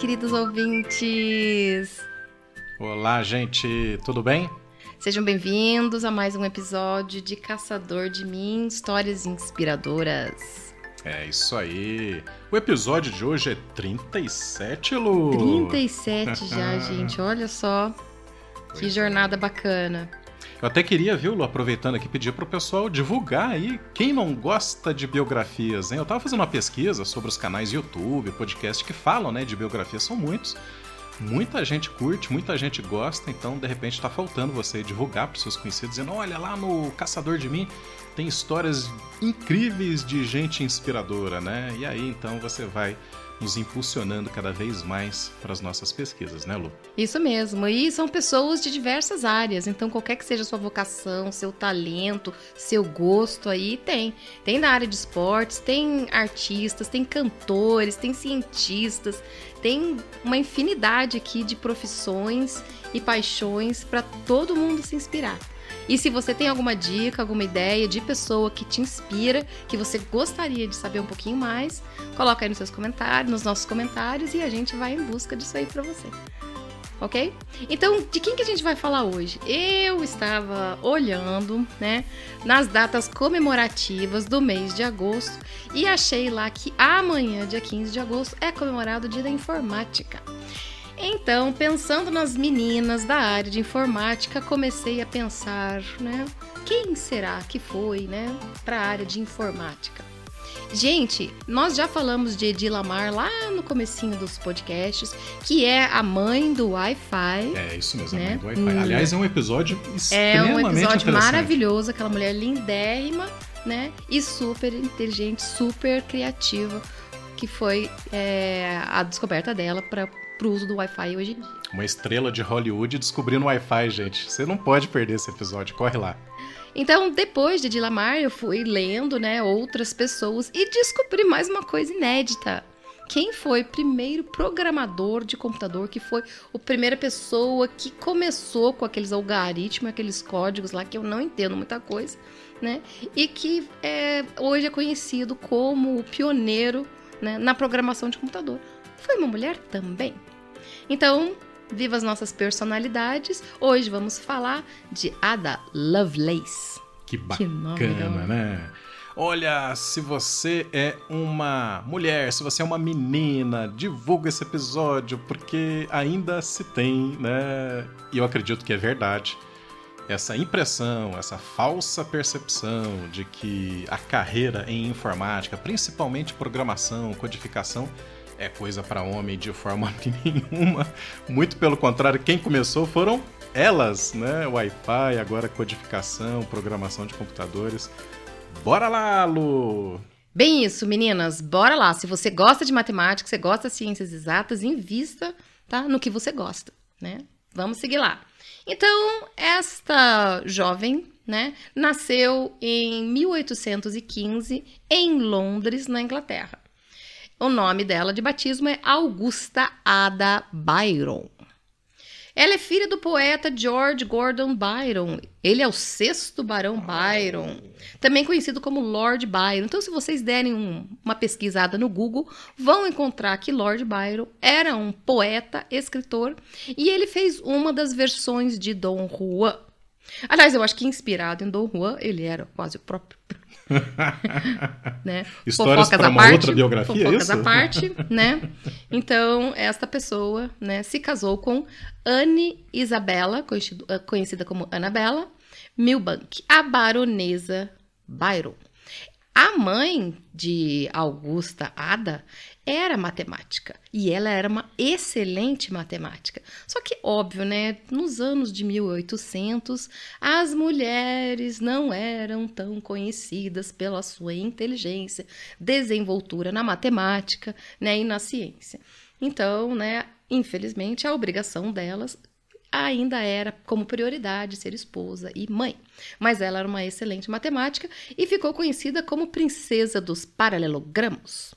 queridos ouvintes! Olá, gente, tudo bem? Sejam bem-vindos a mais um episódio de Caçador de Mim Histórias Inspiradoras. É isso aí. O episódio de hoje é 37, Lu. 37 já, gente. Olha só. Que jornada bacana. Eu até queria, viu, aproveitando aqui, pedir pro pessoal divulgar aí quem não gosta de biografias, hein? Eu tava fazendo uma pesquisa sobre os canais YouTube, podcast que falam, né, de biografias, são muitos. Muita gente curte, muita gente gosta, então de repente tá faltando você divulgar pros seus conhecidos, dizendo: olha lá no Caçador de Mim tem histórias incríveis de gente inspiradora, né? E aí então você vai nos impulsionando cada vez mais para as nossas pesquisas, né, Lu? Isso mesmo. E são pessoas de diversas áreas. Então, qualquer que seja a sua vocação, seu talento, seu gosto aí, tem. Tem na área de esportes, tem artistas, tem cantores, tem cientistas, tem uma infinidade aqui de profissões e paixões para todo mundo se inspirar. E se você tem alguma dica, alguma ideia de pessoa que te inspira, que você gostaria de saber um pouquinho mais, coloca aí nos seus comentários, nos nossos comentários e a gente vai em busca disso aí para você. Ok? Então, de quem que a gente vai falar hoje? Eu estava olhando, né, nas datas comemorativas do mês de agosto e achei lá que amanhã, dia 15 de agosto, é comemorado o Dia da Informática. Então, pensando nas meninas da área de informática, comecei a pensar, né? Quem será que foi, né, para a área de informática? Gente, nós já falamos de Edi Lamar lá no comecinho dos podcasts, que é a mãe do Wi-Fi. É, isso mesmo, né? a mãe do Wi-Fi. Hum. Aliás, é um episódio extremamente É um episódio maravilhoso, aquela mulher lindérrima, né? E super inteligente, super criativa, que foi é, a descoberta dela para pro uso do Wi-Fi hoje em dia. Uma estrela de Hollywood descobrindo Wi-Fi, gente. Você não pode perder esse episódio, corre lá. Então, depois de Dilamar, eu fui lendo, né, outras pessoas e descobri mais uma coisa inédita. Quem foi o primeiro programador de computador, que foi a primeira pessoa que começou com aqueles algoritmos, aqueles códigos lá que eu não entendo muita coisa, né? E que é, hoje é conhecido como o pioneiro né, na programação de computador. Foi uma mulher também. Então, viva as nossas personalidades. Hoje vamos falar de Ada Lovelace. Que bacana, que né? Olha, se você é uma mulher, se você é uma menina, divulga esse episódio, porque ainda se tem, né? E eu acredito que é verdade. Essa impressão, essa falsa percepção de que a carreira em informática, principalmente programação, codificação, é coisa para homem de forma nenhuma. Muito pelo contrário, quem começou foram elas, né? Wi-Fi, agora codificação, programação de computadores. Bora lá, Lu! Bem isso, meninas, bora lá. Se você gosta de matemática, você gosta de ciências exatas, invista, tá? No que você gosta, né? Vamos seguir lá. Então, esta jovem, né, nasceu em 1815 em Londres, na Inglaterra. O nome dela de batismo é Augusta Ada Byron. Ela é filha do poeta George Gordon Byron. Ele é o sexto Barão Byron, também conhecido como Lord Byron. Então, se vocês derem um, uma pesquisada no Google, vão encontrar que Lord Byron era um poeta, escritor, e ele fez uma das versões de Dom Juan. Aliás, eu acho que inspirado em Dom Juan, ele era quase o próprio né? Histórias para uma parte, outra biografia, fofocas isso? à parte, né? Então, esta pessoa, né, se casou com Anne Isabella, conhecida como Annabella Milbank, a baronesa Byron. A mãe de Augusta Ada era matemática e ela era uma excelente matemática. Só que, óbvio, né? Nos anos de 1800, as mulheres não eram tão conhecidas pela sua inteligência, desenvoltura na matemática né, e na ciência. Então, né, infelizmente, a obrigação delas ainda era como prioridade ser esposa e mãe. Mas ela era uma excelente matemática e ficou conhecida como princesa dos paralelogramos.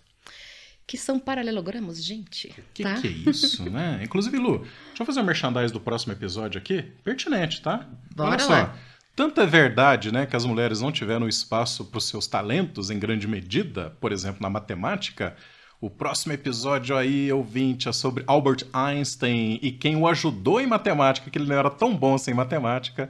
Que são paralelogramos, gente. Que tá? que é isso, né? Inclusive, Lu, deixa eu fazer um merchandise do próximo episódio aqui. Pertinente, tá? Bora Olha só. lá. Tanto é verdade né, que as mulheres não tiveram espaço para os seus talentos em grande medida, por exemplo, na matemática, O próximo episódio aí, ouvinte, é sobre Albert Einstein e quem o ajudou em matemática, que ele não era tão bom sem matemática,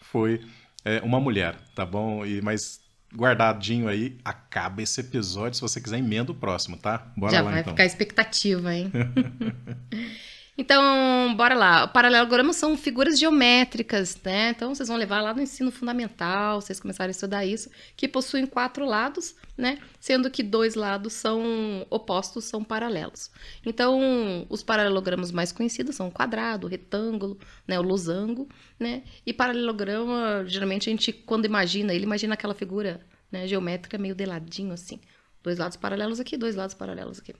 foi é, uma mulher, tá bom? E, mas guardadinho aí, acaba esse episódio. Se você quiser, emenda o próximo, tá? Bora Já lá, vai então. ficar expectativa, hein? Então, bora lá. Paralelogramas são figuras geométricas, né? Então, vocês vão levar lá no ensino fundamental, vocês começarem a estudar isso, que possuem quatro lados, né? Sendo que dois lados são opostos, são paralelos. Então, os paralelogramas mais conhecidos são o quadrado, o retângulo, né? o losango, né? E paralelograma, geralmente a gente, quando imagina ele, imagina aquela figura né? geométrica meio de ladinho, assim. Dois lados paralelos aqui, dois lados paralelos aqui.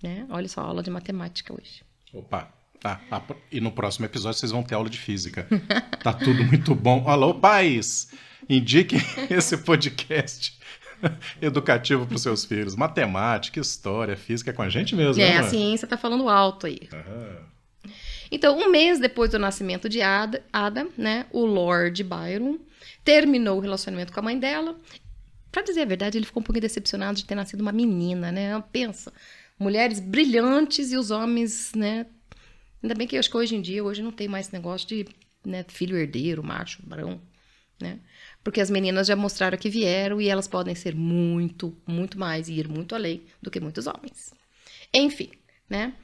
Né? Olha só, aula de matemática hoje. Opa. Tá, tá, e no próximo episódio vocês vão ter aula de física. Tá tudo muito bom. Alô, pais! Indiquem esse podcast educativo para os seus filhos. Matemática, história, física é com a gente mesmo. É, né, a ciência tá falando alto aí. Uhum. Então, um mês depois do nascimento de Ada, Ada, né, o Lord Byron terminou o relacionamento com a mãe dela. Para dizer a verdade, ele ficou um pouquinho decepcionado de ter nascido uma menina, né? Pensa, mulheres brilhantes e os homens, né? Ainda bem que acho que hoje em dia, hoje não tem mais negócio de né, filho herdeiro, macho, barão, né? Porque as meninas já mostraram que vieram e elas podem ser muito, muito mais e ir muito além do que muitos homens. Enfim, né?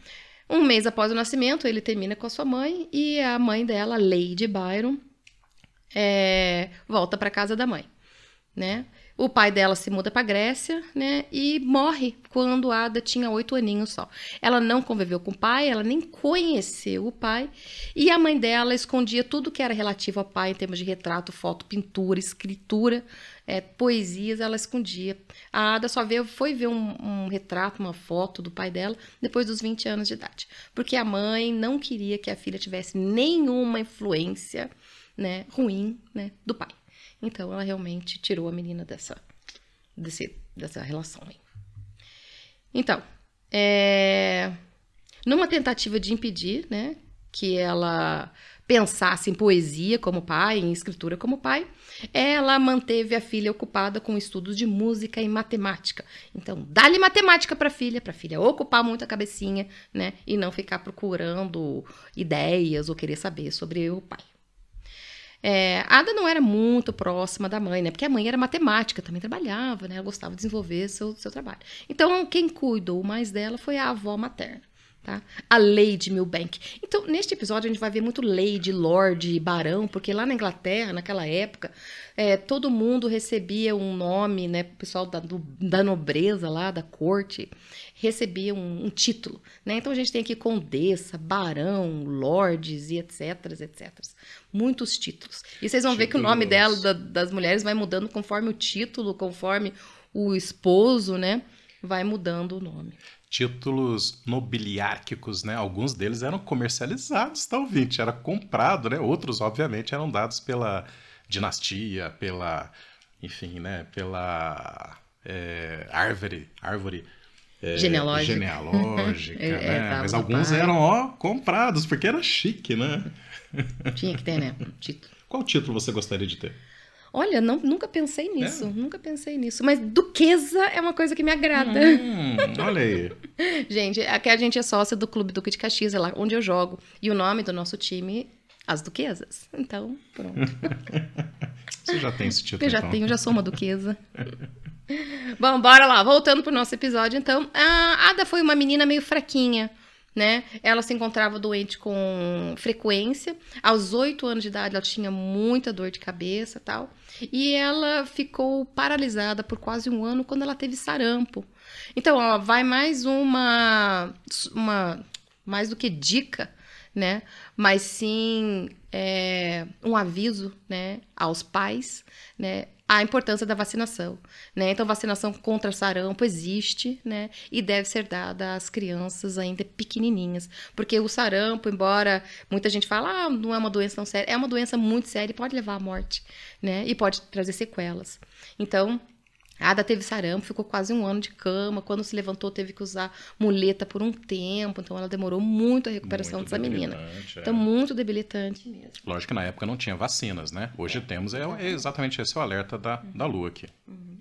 Um mês após o nascimento, ele termina com a sua mãe e a mãe dela, Lady Byron, é, volta para casa da mãe, né? O pai dela se muda para Grécia, né? E morre quando Ada tinha oito aninhos só. Ela não conviveu com o pai, ela nem conheceu o pai. E a mãe dela escondia tudo que era relativo ao pai, em termos de retrato, foto, pintura, escritura, é, poesias, ela escondia. A Ada só veio, foi ver um, um retrato, uma foto do pai dela, depois dos 20 anos de idade. Porque a mãe não queria que a filha tivesse nenhuma influência né, ruim né, do pai. Então ela realmente tirou a menina dessa, desse, dessa relação aí. Então, é, numa tentativa de impedir, né, que ela pensasse em poesia como pai, em escritura como pai, ela manteve a filha ocupada com estudos de música e matemática. Então, dá-lhe matemática para a filha, para a filha ocupar muito a cabecinha, né, e não ficar procurando ideias ou querer saber sobre o pai. É, Ada não era muito próxima da mãe, né? Porque a mãe era matemática, também trabalhava, né? Ela gostava de desenvolver seu, seu trabalho. Então, quem cuidou mais dela foi a avó materna. Tá? A Lady Milbank. Então, neste episódio, a gente vai ver muito Lady, Lord, Barão, porque lá na Inglaterra, naquela época, é, todo mundo recebia um nome, né? O pessoal da, do, da nobreza lá, da corte, recebia um, um, título. Né? Então, a gente tem aqui condessa, barão, lords e etc, etc. Muitos títulos. E vocês vão títulos. ver que o nome dela, da, das mulheres, vai mudando conforme o título, conforme o esposo, né? Vai mudando o nome títulos nobiliárquicos, né? Alguns deles eram comercializados, tá ouvinte? Era comprado, né? Outros, obviamente, eram dados pela dinastia, pela, enfim, né? Pela é, árvore, árvore é, genealógica, genealógica é, né? É, Mas alguns pai. eram, ó, comprados, porque era chique, né? Tinha que ter, né? Título. Qual título você gostaria de ter? Olha, não, nunca pensei nisso, é. nunca pensei nisso. Mas duquesa é uma coisa que me agrada. Hum, olha aí. gente, aqui a gente é sócia do Clube Duque de Caxias, é lá onde eu jogo. E o nome do nosso time, As Duquesas. Então, pronto. Você já tem esse título, Eu já então. tenho, já sou uma duquesa. Bom, bora lá. Voltando pro nosso episódio, então. A Ada foi uma menina meio fraquinha né? Ela se encontrava doente com frequência. Aos oito anos de idade, ela tinha muita dor de cabeça tal. E ela ficou paralisada por quase um ano quando ela teve sarampo. Então, ó, vai mais uma, uma mais do que dica, né? Mas sim é, um aviso, né, aos pais, né, a importância da vacinação, né? Então, vacinação contra sarampo existe, né? E deve ser dada às crianças ainda pequenininhas, porque o sarampo, embora muita gente fale, ah, não é uma doença tão séria, é uma doença muito séria e pode levar à morte, né? E pode trazer sequelas. Então, Ada teve sarampo, ficou quase um ano de cama. Quando se levantou, teve que usar muleta por um tempo. Então, ela demorou muito a recuperação muito dessa menina. É. Então, muito debilitante mesmo. Lógico que na época não tinha vacinas, né? Hoje é. temos, é, é, exatamente esse o alerta da, da Lua aqui. Uhum.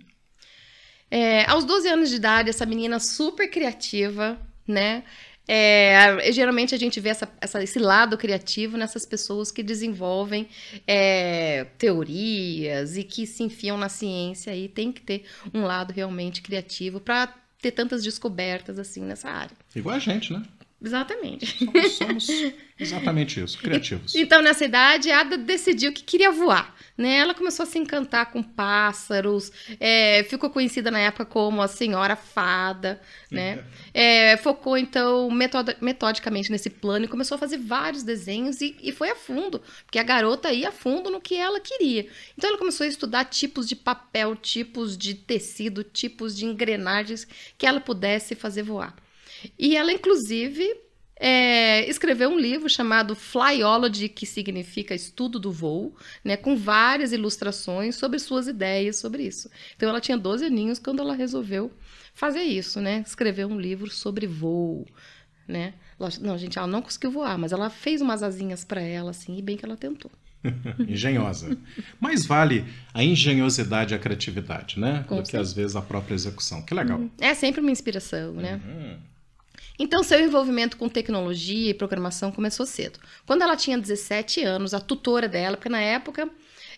É, aos 12 anos de idade, essa menina super criativa, né? É, geralmente a gente vê essa, essa, esse lado criativo nessas pessoas que desenvolvem é, teorias e que se enfiam na ciência e tem que ter um lado realmente criativo para ter tantas descobertas assim nessa área. Igual a gente, né? Exatamente. Somos, somos exatamente isso, criativos. Então, nessa idade, a Ada decidiu que queria voar. Né? Ela começou a se encantar com pássaros, é, ficou conhecida na época como a Senhora Fada, né? É, focou, então, metod metodicamente nesse plano e começou a fazer vários desenhos e, e foi a fundo, porque a garota ia a fundo no que ela queria. Então, ela começou a estudar tipos de papel, tipos de tecido, tipos de engrenagens que ela pudesse fazer voar. E ela, inclusive, é, escreveu um livro chamado Flyology, que significa estudo do voo, né, com várias ilustrações sobre suas ideias sobre isso. Então ela tinha 12 aninhos quando ela resolveu fazer isso, né, escrever um livro sobre voo, né? Não, gente, ela não conseguiu voar, mas ela fez umas asinhas para ela, assim, e bem que ela tentou. Engenhosa. Mas vale a engenhosidade e a criatividade, né? Com Do que às vezes a própria execução. Que legal. É sempre uma inspiração, né? Uhum. Então, seu envolvimento com tecnologia e programação começou cedo. Quando ela tinha 17 anos, a tutora dela, porque na época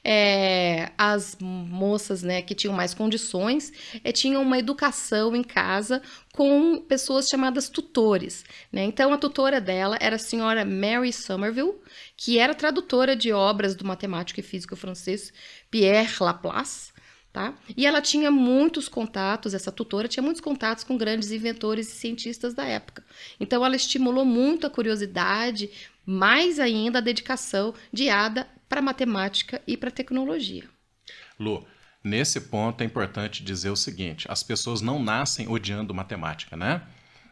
é, as moças né, que tinham mais condições é, tinham uma educação em casa com pessoas chamadas tutores. Né? Então, a tutora dela era a senhora Mary Somerville, que era tradutora de obras do matemático e físico francês Pierre Laplace. Tá? E ela tinha muitos contatos, essa tutora tinha muitos contatos com grandes inventores e cientistas da época. Então ela estimulou muito a curiosidade, mais ainda a dedicação de Ada para matemática e para tecnologia. Lu, nesse ponto é importante dizer o seguinte: as pessoas não nascem odiando matemática, né?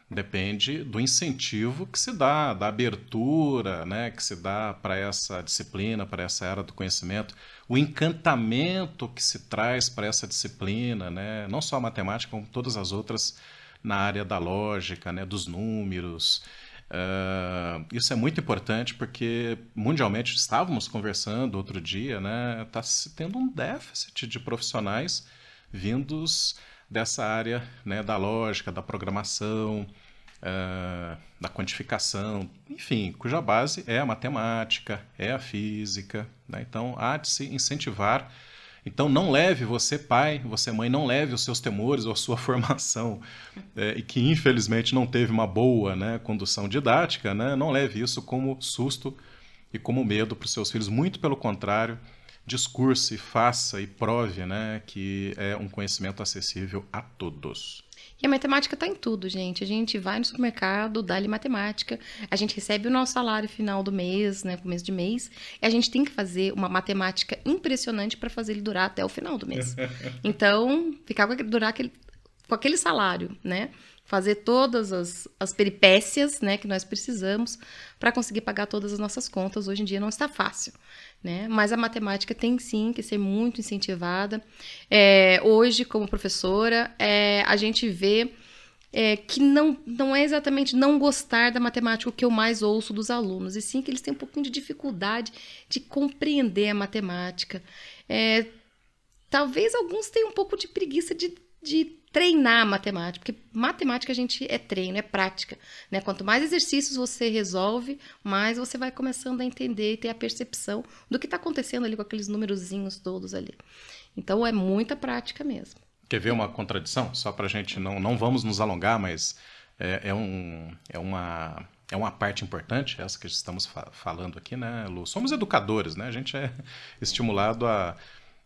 Depende do incentivo que se dá, da abertura né, que se dá para essa disciplina, para essa era do conhecimento, o encantamento que se traz para essa disciplina, né, não só a matemática, como todas as outras na área da lógica, né, dos números. Uh, isso é muito importante porque mundialmente estávamos conversando outro dia, né, está se tendo um déficit de profissionais vindos dessa área né, da lógica, da programação, uh, da quantificação, enfim, cuja base é a matemática, é a física. Né? Então, há de se incentivar. Então, não leve você, pai, você, mãe, não leve os seus temores ou a sua formação, é, e que infelizmente não teve uma boa né, condução didática, né? não leve isso como susto e como medo para os seus filhos. Muito pelo contrário, discurse, faça e prove né, que é um conhecimento acessível a todos. E a matemática está em tudo, gente. A gente vai no supermercado, dá-lhe matemática, a gente recebe o nosso salário final do mês, né, começo de mês, e a gente tem que fazer uma matemática impressionante para fazer ele durar até o final do mês. Então, ficar com, durar aquele, com aquele salário, né? Fazer todas as, as peripécias né, que nós precisamos para conseguir pagar todas as nossas contas. Hoje em dia não está fácil né? Mas a matemática tem sim que ser muito incentivada. É, hoje, como professora, é, a gente vê é, que não, não é exatamente não gostar da matemática o que eu mais ouço dos alunos, e sim que eles têm um pouquinho de dificuldade de compreender a matemática. É, talvez alguns tenham um pouco de preguiça de, de treinar matemática, porque matemática a gente é treino, é prática, né? Quanto mais exercícios você resolve, mais você vai começando a entender e ter a percepção do que está acontecendo ali com aqueles númerozinhos todos ali. Então é muita prática mesmo. Quer ver uma contradição? Só para a gente não não vamos nos alongar, mas é, é, um, é uma é uma parte importante essa que estamos fa falando aqui, né, Lu? Somos educadores, né? A gente é estimulado a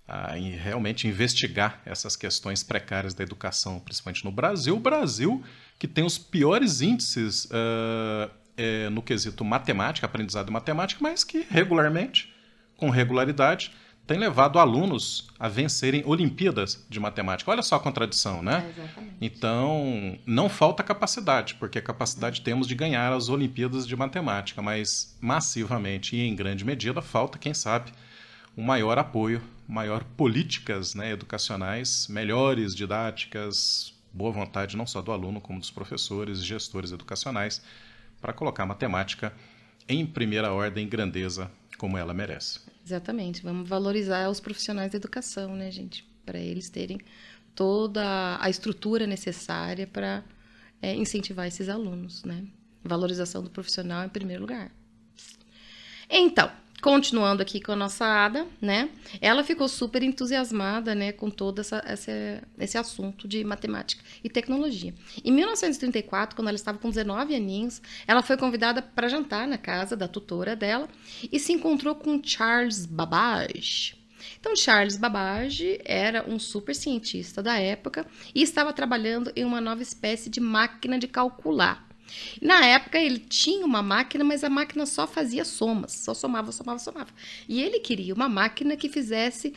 a realmente investigar essas questões precárias da educação, principalmente no Brasil. O Brasil, que tem os piores índices uh, é, no quesito matemática, aprendizado de matemática, mas que regularmente, com regularidade, tem levado alunos a vencerem Olimpíadas de matemática. Olha só a contradição, né? É, então, não falta capacidade, porque a capacidade temos de ganhar as Olimpíadas de matemática, mas massivamente e em grande medida falta, quem sabe, um maior apoio, maior políticas né, educacionais, melhores didáticas, boa vontade não só do aluno, como dos professores, gestores educacionais, para colocar a matemática em primeira ordem, grandeza, como ela merece. Exatamente. Vamos valorizar os profissionais da educação, né, gente? Para eles terem toda a estrutura necessária para é, incentivar esses alunos, né? Valorização do profissional em primeiro lugar. Então, continuando aqui com a nossa Ada, né? Ela ficou super entusiasmada, né, com todo essa, essa, esse assunto de matemática e tecnologia. Em 1934, quando ela estava com 19 aninhos, ela foi convidada para jantar na casa da tutora dela e se encontrou com Charles Babbage. Então, Charles Babbage era um super cientista da época e estava trabalhando em uma nova espécie de máquina de calcular na época ele tinha uma máquina, mas a máquina só fazia somas, só somava, somava, somava. E ele queria uma máquina que fizesse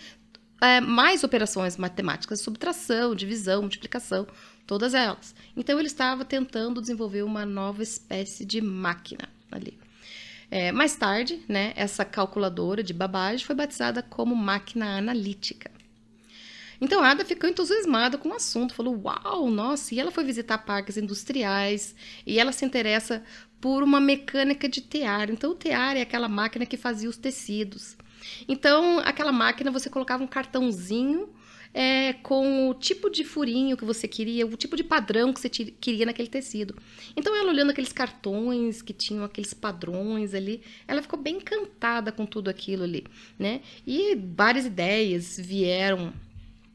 é, mais operações matemáticas, subtração, divisão, multiplicação, todas elas. Então ele estava tentando desenvolver uma nova espécie de máquina ali. É, mais tarde, né, essa calculadora de Babbage foi batizada como máquina analítica. Então a Ada ficou entusiasmada com o assunto, falou: "Uau, nossa!" E ela foi visitar parques industriais e ela se interessa por uma mecânica de tear. Então o tear é aquela máquina que fazia os tecidos. Então aquela máquina você colocava um cartãozinho é, com o tipo de furinho que você queria, o tipo de padrão que você queria naquele tecido. Então, ela olhando aqueles cartões que tinham aqueles padrões ali, ela ficou bem encantada com tudo aquilo ali, né? E várias ideias vieram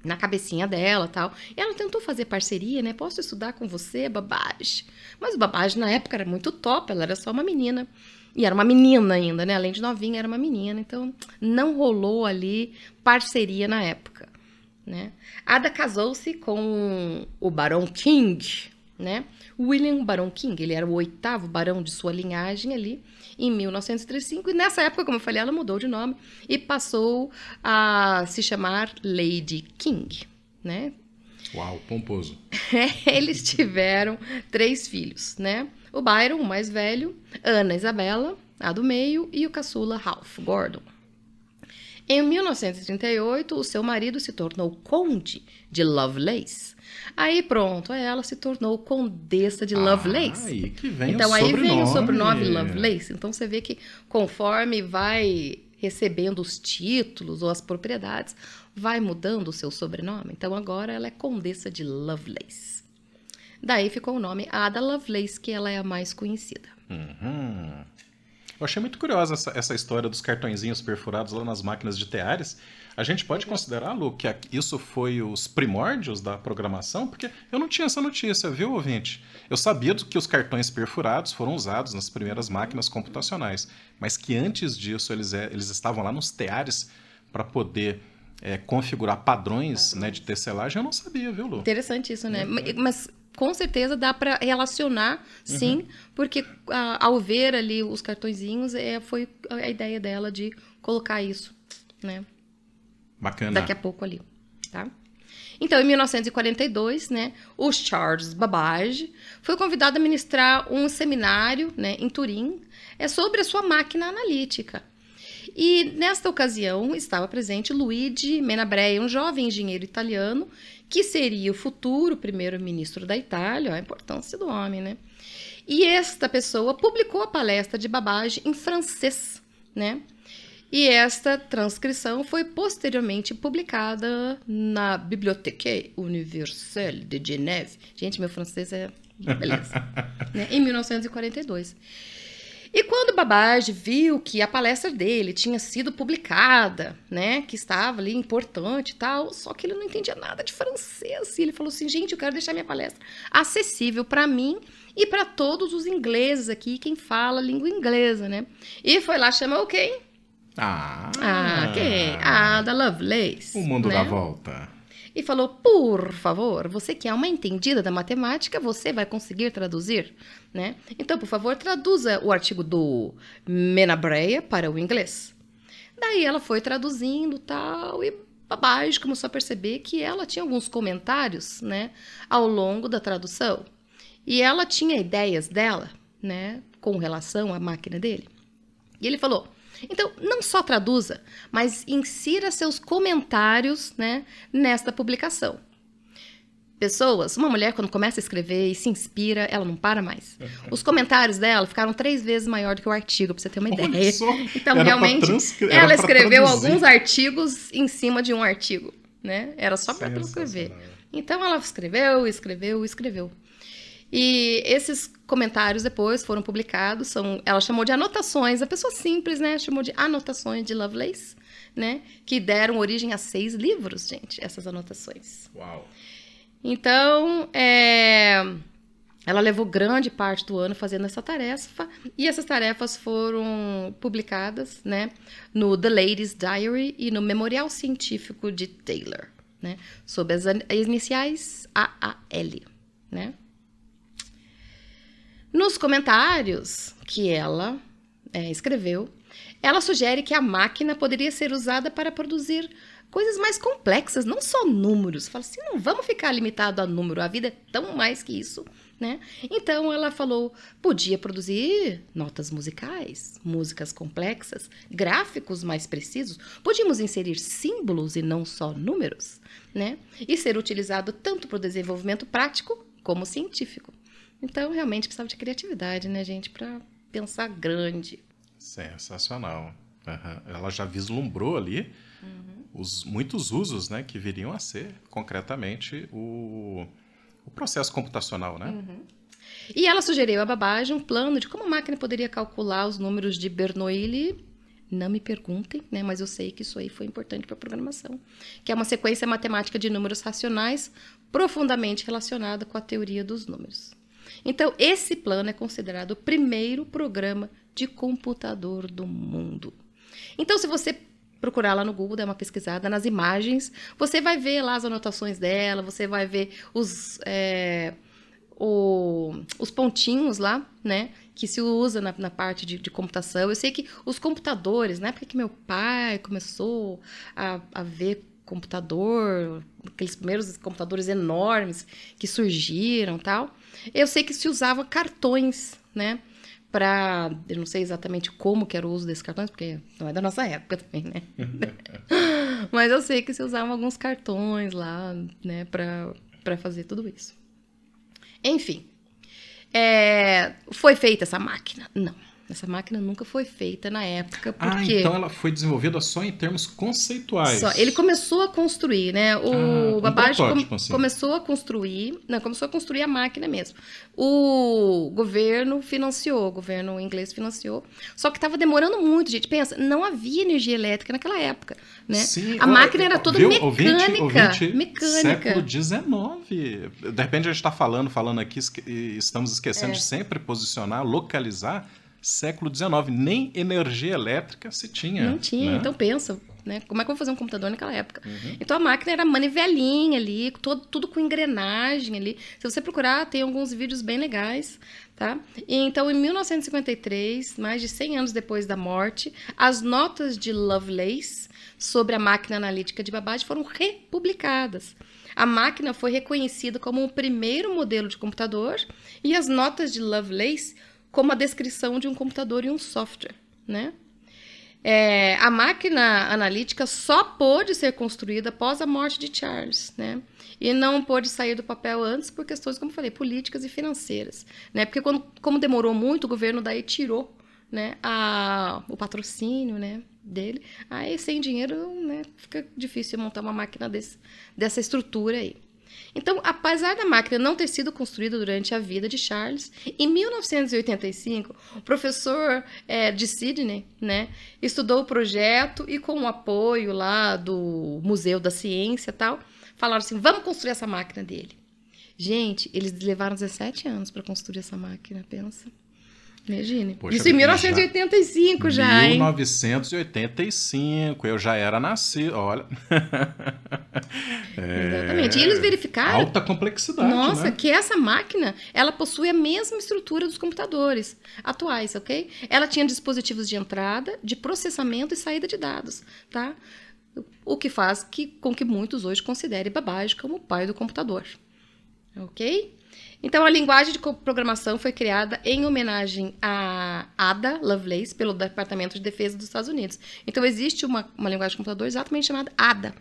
na cabecinha dela tal. E ela tentou fazer parceria, né? Posso estudar com você, Babage? Mas o Babage na época era muito top, ela era só uma menina. E era uma menina ainda, né? Além de novinha, era uma menina. Então, não rolou ali parceria na época, né? Ada casou-se com o Barão King, né? William Barão King, ele era o oitavo barão de sua linhagem ali em 1935. E nessa época, como eu falei, ela mudou de nome e passou a se chamar Lady King, né? Uau, pomposo. Eles tiveram três filhos, né? O Byron, o mais velho, Ana Isabela, a do meio, e o caçula Ralph Gordon. Em 1938, o seu marido se tornou conde de Lovelace Aí pronto, ela se tornou condessa de Lovelace. Aí que vem então o aí sobrenome. vem o sobrenome Lovelace. Então você vê que conforme vai recebendo os títulos ou as propriedades, vai mudando o seu sobrenome. Então agora ela é condessa de Lovelace. Daí ficou o nome Ada Lovelace, que ela é a mais conhecida. Uhum. Eu achei muito curiosa essa, essa história dos cartõezinhos perfurados lá nas máquinas de teares. A gente pode considerar, Lu, que isso foi os primórdios da programação? Porque eu não tinha essa notícia, viu, ouvinte? Eu sabia que os cartões perfurados foram usados nas primeiras máquinas computacionais, mas que antes disso eles, é, eles estavam lá nos teares para poder é, configurar padrões né, de tecelagem, eu não sabia, viu, Lu? Interessante isso, né? Uhum. Mas com certeza dá para relacionar, sim, uhum. porque a, ao ver ali os cartõezinhos, é, foi a ideia dela de colocar isso, né? Bacana. Daqui a pouco ali, tá? Então, em 1942, né, o Charles Babbage foi convidado a ministrar um seminário né, em Turim é, sobre a sua máquina analítica. E nesta ocasião estava presente Luigi Menabrea, um jovem engenheiro italiano que seria o futuro primeiro-ministro da Itália, a importância do homem, né? E esta pessoa publicou a palestra de Babbage em francês, né? E esta transcrição foi posteriormente publicada na Bibliothèque Universelle de Genève. Gente, meu francês é beleza. né? Em 1942. E quando Babbage viu que a palestra dele tinha sido publicada, né, que estava ali importante e tal, só que ele não entendia nada de francês, e ele falou assim: "Gente, eu quero deixar minha palestra acessível para mim e para todos os ingleses aqui, quem fala língua inglesa, né?" E foi lá chamou quem? Ah, ah quem? Ah, da Lovelace. O mundo né? dá volta. E falou: por favor, você que é uma entendida da matemática, você vai conseguir traduzir, né? Então, por favor, traduza o artigo do Menabrea para o inglês. Daí ela foi traduzindo tal e Babbage começou a perceber que ela tinha alguns comentários, né, ao longo da tradução. E ela tinha ideias dela, né, com relação à máquina dele. E ele falou: então, não só traduza, mas insira seus comentários né, nesta publicação. Pessoas, uma mulher quando começa a escrever e se inspira, ela não para mais. Os comentários dela ficaram três vezes maior do que o artigo, para você ter uma ideia. Então, Era realmente, ela escreveu alguns artigos em cima de um artigo, né? Era só para transcrever. Então ela escreveu, escreveu, escreveu. E esses comentários depois foram publicados, são, ela chamou de anotações, a pessoa simples, né? Chamou de anotações de Lovelace, né? Que deram origem a seis livros, gente, essas anotações. Uau! Então, é, ela levou grande parte do ano fazendo essa tarefa, e essas tarefas foram publicadas, né? No The Ladies Diary e no Memorial Científico de Taylor, né? Sob as iniciais AAL, né? Nos comentários que ela é, escreveu, ela sugere que a máquina poderia ser usada para produzir coisas mais complexas, não só números. Fala assim, não vamos ficar limitado a número, a vida é tão mais que isso, né? Então ela falou, podia produzir notas musicais, músicas complexas, gráficos mais precisos, podíamos inserir símbolos e não só números, né? E ser utilizado tanto para o desenvolvimento prático como científico. Então, realmente precisava de criatividade, né, gente, para pensar grande. Sensacional. Uhum. Ela já vislumbrou ali uhum. os muitos usos, né, que viriam a ser concretamente o, o processo computacional, né? Uhum. E ela sugeriu a Babbage um plano de como a máquina poderia calcular os números de Bernoulli. Não me perguntem, né? Mas eu sei que isso aí foi importante para a programação, que é uma sequência matemática de números racionais profundamente relacionada com a teoria dos números. Então, esse plano é considerado o primeiro programa de computador do mundo. Então, se você procurar lá no Google, dar uma pesquisada nas imagens, você vai ver lá as anotações dela, você vai ver os, é, o, os pontinhos lá, né? Que se usa na, na parte de, de, computação. Eu sei que os computadores, na época que meu pai começou a, a ver computador, aqueles primeiros computadores enormes que surgiram tal, eu sei que se usava cartões, né? Para, eu não sei exatamente como que era o uso desses cartões, porque não é da nossa época também, né? Mas eu sei que se usavam alguns cartões lá, né, para fazer tudo isso. Enfim, é, foi feita essa máquina? Não. Essa máquina nunca foi feita na época, ah, porque... Ah, então ela foi desenvolvida só em termos conceituais. Só. Ele começou a construir, né? O ah, Babbage com assim. começou a construir... Não, começou a construir a máquina mesmo. O governo financiou, o governo inglês financiou. Só que estava demorando muito, gente. Pensa, não havia energia elétrica naquela época, né? Sim, a máquina era toda viu, mecânica. Ouvinte, mecânica. Século XIX. De repente a gente está falando, falando aqui, e estamos esquecendo é. de sempre posicionar, localizar século XIX. Nem energia elétrica se tinha. Não tinha. Né? Então pensa, né? Como é que eu vou fazer um computador naquela época? Uhum. Então a máquina era manivelinha ali, todo, tudo com engrenagem ali. Se você procurar, tem alguns vídeos bem legais, tá? E, então, em 1953, mais de 100 anos depois da morte, as notas de Lovelace sobre a máquina analítica de Babbage foram republicadas. A máquina foi reconhecida como o primeiro modelo de computador e as notas de Lovelace como a descrição de um computador e um software, né? É, a máquina analítica só pôde ser construída após a morte de Charles, né? E não pôde sair do papel antes por questões, como falei, políticas e financeiras, né? Porque quando, como demorou muito, o governo daí tirou, né, a, o patrocínio, né, dele. Aí sem dinheiro, né, fica difícil montar uma máquina desse, dessa estrutura aí. Então, apesar da máquina não ter sido construída durante a vida de Charles, em 1985, o professor é, de Sydney né, estudou o projeto e, com o apoio lá do Museu da Ciência e tal, falaram assim: vamos construir essa máquina dele. Gente, eles levaram 17 anos para construir essa máquina, pensa. Imagine. Poxa, Isso em 1985 já, já 1985, eu já era nascido, olha. é... Exatamente. E eles verificaram... Alta complexidade, Nossa, né? que essa máquina, ela possui a mesma estrutura dos computadores atuais, ok? Ela tinha dispositivos de entrada, de processamento e saída de dados, tá? O que faz que, com que muitos hoje considerem Babbage como o pai do computador, ok? Então, a linguagem de programação foi criada em homenagem a Ada Lovelace, pelo Departamento de Defesa dos Estados Unidos. Então, existe uma, uma linguagem de computador exatamente chamada Ada,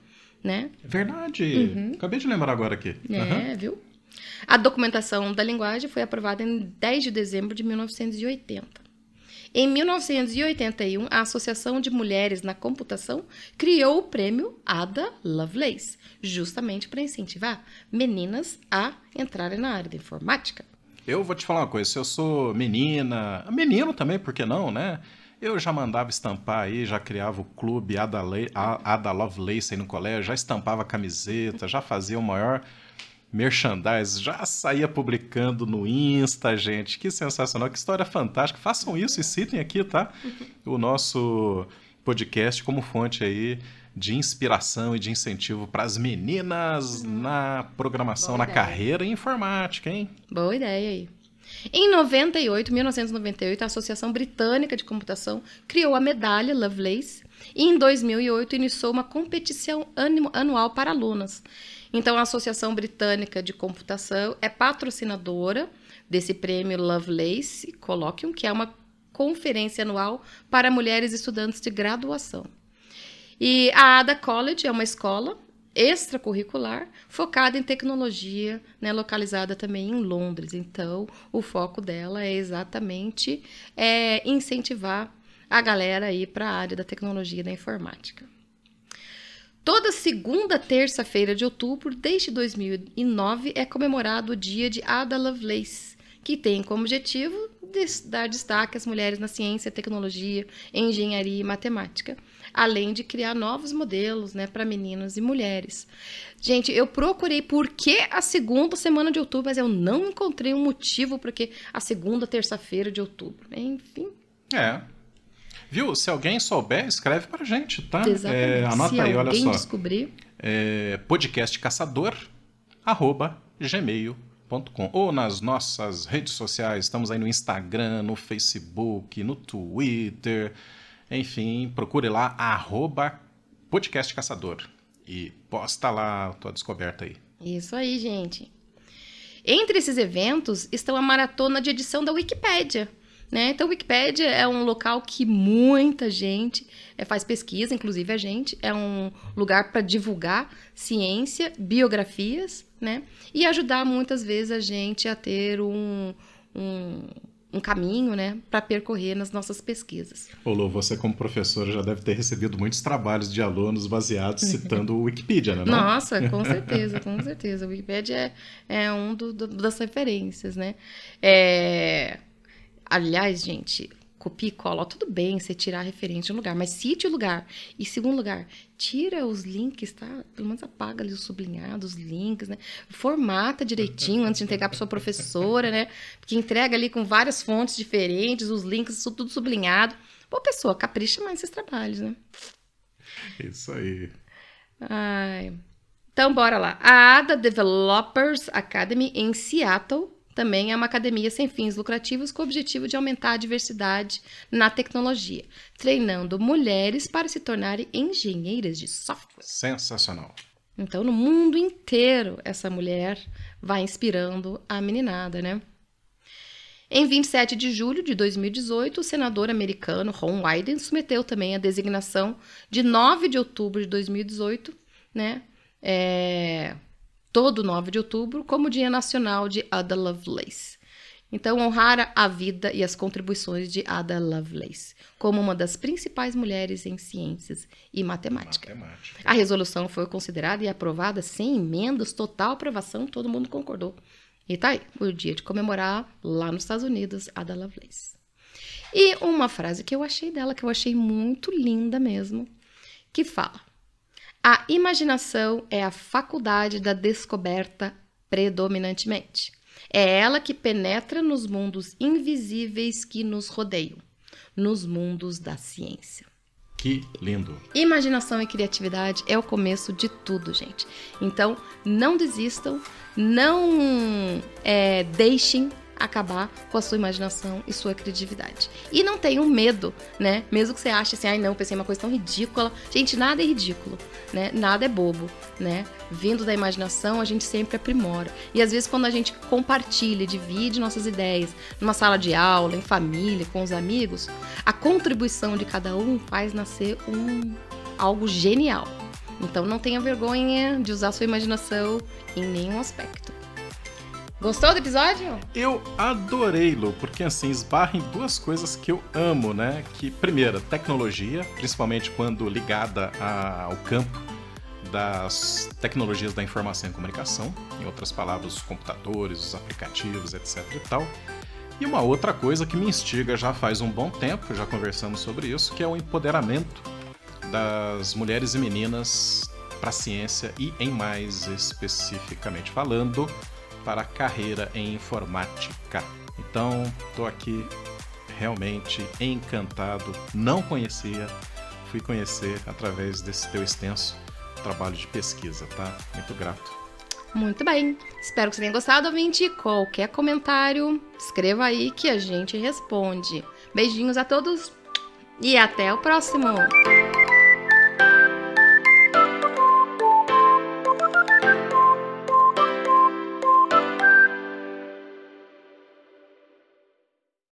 né? Verdade. Uhum. Acabei de lembrar agora aqui. É, uhum. viu? A documentação da linguagem foi aprovada em 10 de dezembro de 1980. Em 1981, a Associação de Mulheres na Computação criou o prêmio Ada Lovelace, justamente para incentivar meninas a entrarem na área da informática. Eu vou te falar uma coisa, se eu sou menina, menino também, por que não, né? Eu já mandava estampar aí, já criava o clube Ada, Le Ada Lovelace aí no colégio, já estampava camiseta, já fazia o maior merchandise, já saía publicando no Insta, gente. Que sensacional, que história fantástica. Façam isso e citem aqui, tá? O nosso podcast como fonte aí de inspiração e de incentivo para as meninas na programação, Boa na ideia. carreira em informática, hein? Boa ideia aí. Em 98, 1998, a Associação Britânica de Computação criou a medalha Lovelace e em 2008 iniciou uma competição anual para alunas. Então, a Associação Britânica de Computação é patrocinadora desse prêmio Lovelace Colloquium, que é uma conferência anual para mulheres estudantes de graduação. E a Ada College é uma escola extracurricular focada em tecnologia, né, localizada também em Londres. Então, o foco dela é exatamente é, incentivar a galera aí para a área da tecnologia e da informática. Toda segunda terça-feira de outubro, desde 2009, é comemorado o dia de Ada Lovelace, que tem como objetivo dar destaque às mulheres na ciência, tecnologia, engenharia e matemática além de criar novos modelos né, para meninos e mulheres. Gente, eu procurei por que a segunda semana de outubro, mas eu não encontrei um motivo porque a segunda terça-feira de outubro. Enfim. É. Viu? Se alguém souber, escreve para gente, tá? Exatamente. É, anota Se aí, olha só. descobrir. É, podcastcaçador, arroba, gmail.com ou nas nossas redes sociais. Estamos aí no Instagram, no Facebook, no Twitter. Enfim, procure lá, arroba podcast caçador. E posta lá a tua descoberta aí. Isso aí, gente. Entre esses eventos estão a maratona de edição da Wikipédia. Né? Então, Wikipédia é um local que muita gente é, faz pesquisa, inclusive a gente. É um lugar para divulgar ciência, biografias, né? E ajudar muitas vezes a gente a ter um, um um caminho, né, para percorrer nas nossas pesquisas. Ô você como professora já deve ter recebido muitos trabalhos de alunos baseados citando o Wikipedia, né? Não? Nossa, com certeza, com certeza. O Wikipedia é, é um do, do, das referências, né? É... Aliás, gente, copia e cola, tudo bem você tirar a referência de um lugar, mas cite o lugar. E segundo lugar, tira os links, tá? Pelo menos apaga ali os sublinhados, os links, né? Formata direitinho antes de entregar para sua professora, né? Porque entrega ali com várias fontes diferentes, os links, tudo sublinhado. Pô, pessoa, capricha mais esses trabalhos, né? Isso aí. Ai. Então, bora lá. A ADA Developers Academy em Seattle também é uma academia sem fins lucrativos com o objetivo de aumentar a diversidade na tecnologia, treinando mulheres para se tornarem engenheiras de software. Sensacional. Então, no mundo inteiro, essa mulher vai inspirando a meninada, né? Em 27 de julho de 2018, o senador americano Ron Wyden submeteu também a designação de 9 de outubro de 2018, né? É, todo 9 de outubro como Dia Nacional de Ada Lovelace. Então, honrar a vida e as contribuições de Ada Lovelace como uma das principais mulheres em ciências e matemática. matemática. A resolução foi considerada e aprovada sem emendas, total aprovação, todo mundo concordou. E tá aí, o dia de comemorar lá nos Estados Unidos Ada Lovelace. E uma frase que eu achei dela, que eu achei muito linda mesmo, que fala: a imaginação é a faculdade da descoberta predominantemente. É ela que penetra nos mundos invisíveis que nos rodeiam, nos mundos da ciência. Que lindo! Imaginação e criatividade é o começo de tudo, gente. Então, não desistam, não é, deixem acabar com a sua imaginação e sua criatividade. E não tenham medo, né? Mesmo que você ache assim, ai não, pensei uma coisa tão ridícula. Gente, nada é ridículo, né? Nada é bobo, né? Vindo da imaginação, a gente sempre aprimora. E às vezes quando a gente compartilha, divide nossas ideias numa sala de aula, em família, com os amigos, a contribuição de cada um faz nascer um algo genial. Então não tenha vergonha de usar sua imaginação em nenhum aspecto. Gostou do episódio? Eu adorei, Lu, porque assim, esbarra em duas coisas que eu amo, né? Que, primeira, tecnologia, principalmente quando ligada ao campo das tecnologias da informação e comunicação, em outras palavras, os computadores, os aplicativos, etc e tal. E uma outra coisa que me instiga já faz um bom tempo, já conversamos sobre isso, que é o empoderamento das mulheres e meninas para a ciência e, em mais especificamente falando, para a carreira em informática. Então, estou aqui realmente encantado. Não conhecia, fui conhecer através desse teu extenso trabalho de pesquisa, tá? Muito grato. Muito bem. Espero que você tenha gostado, ouvinte. Qualquer comentário, escreva aí que a gente responde. Beijinhos a todos e até o próximo!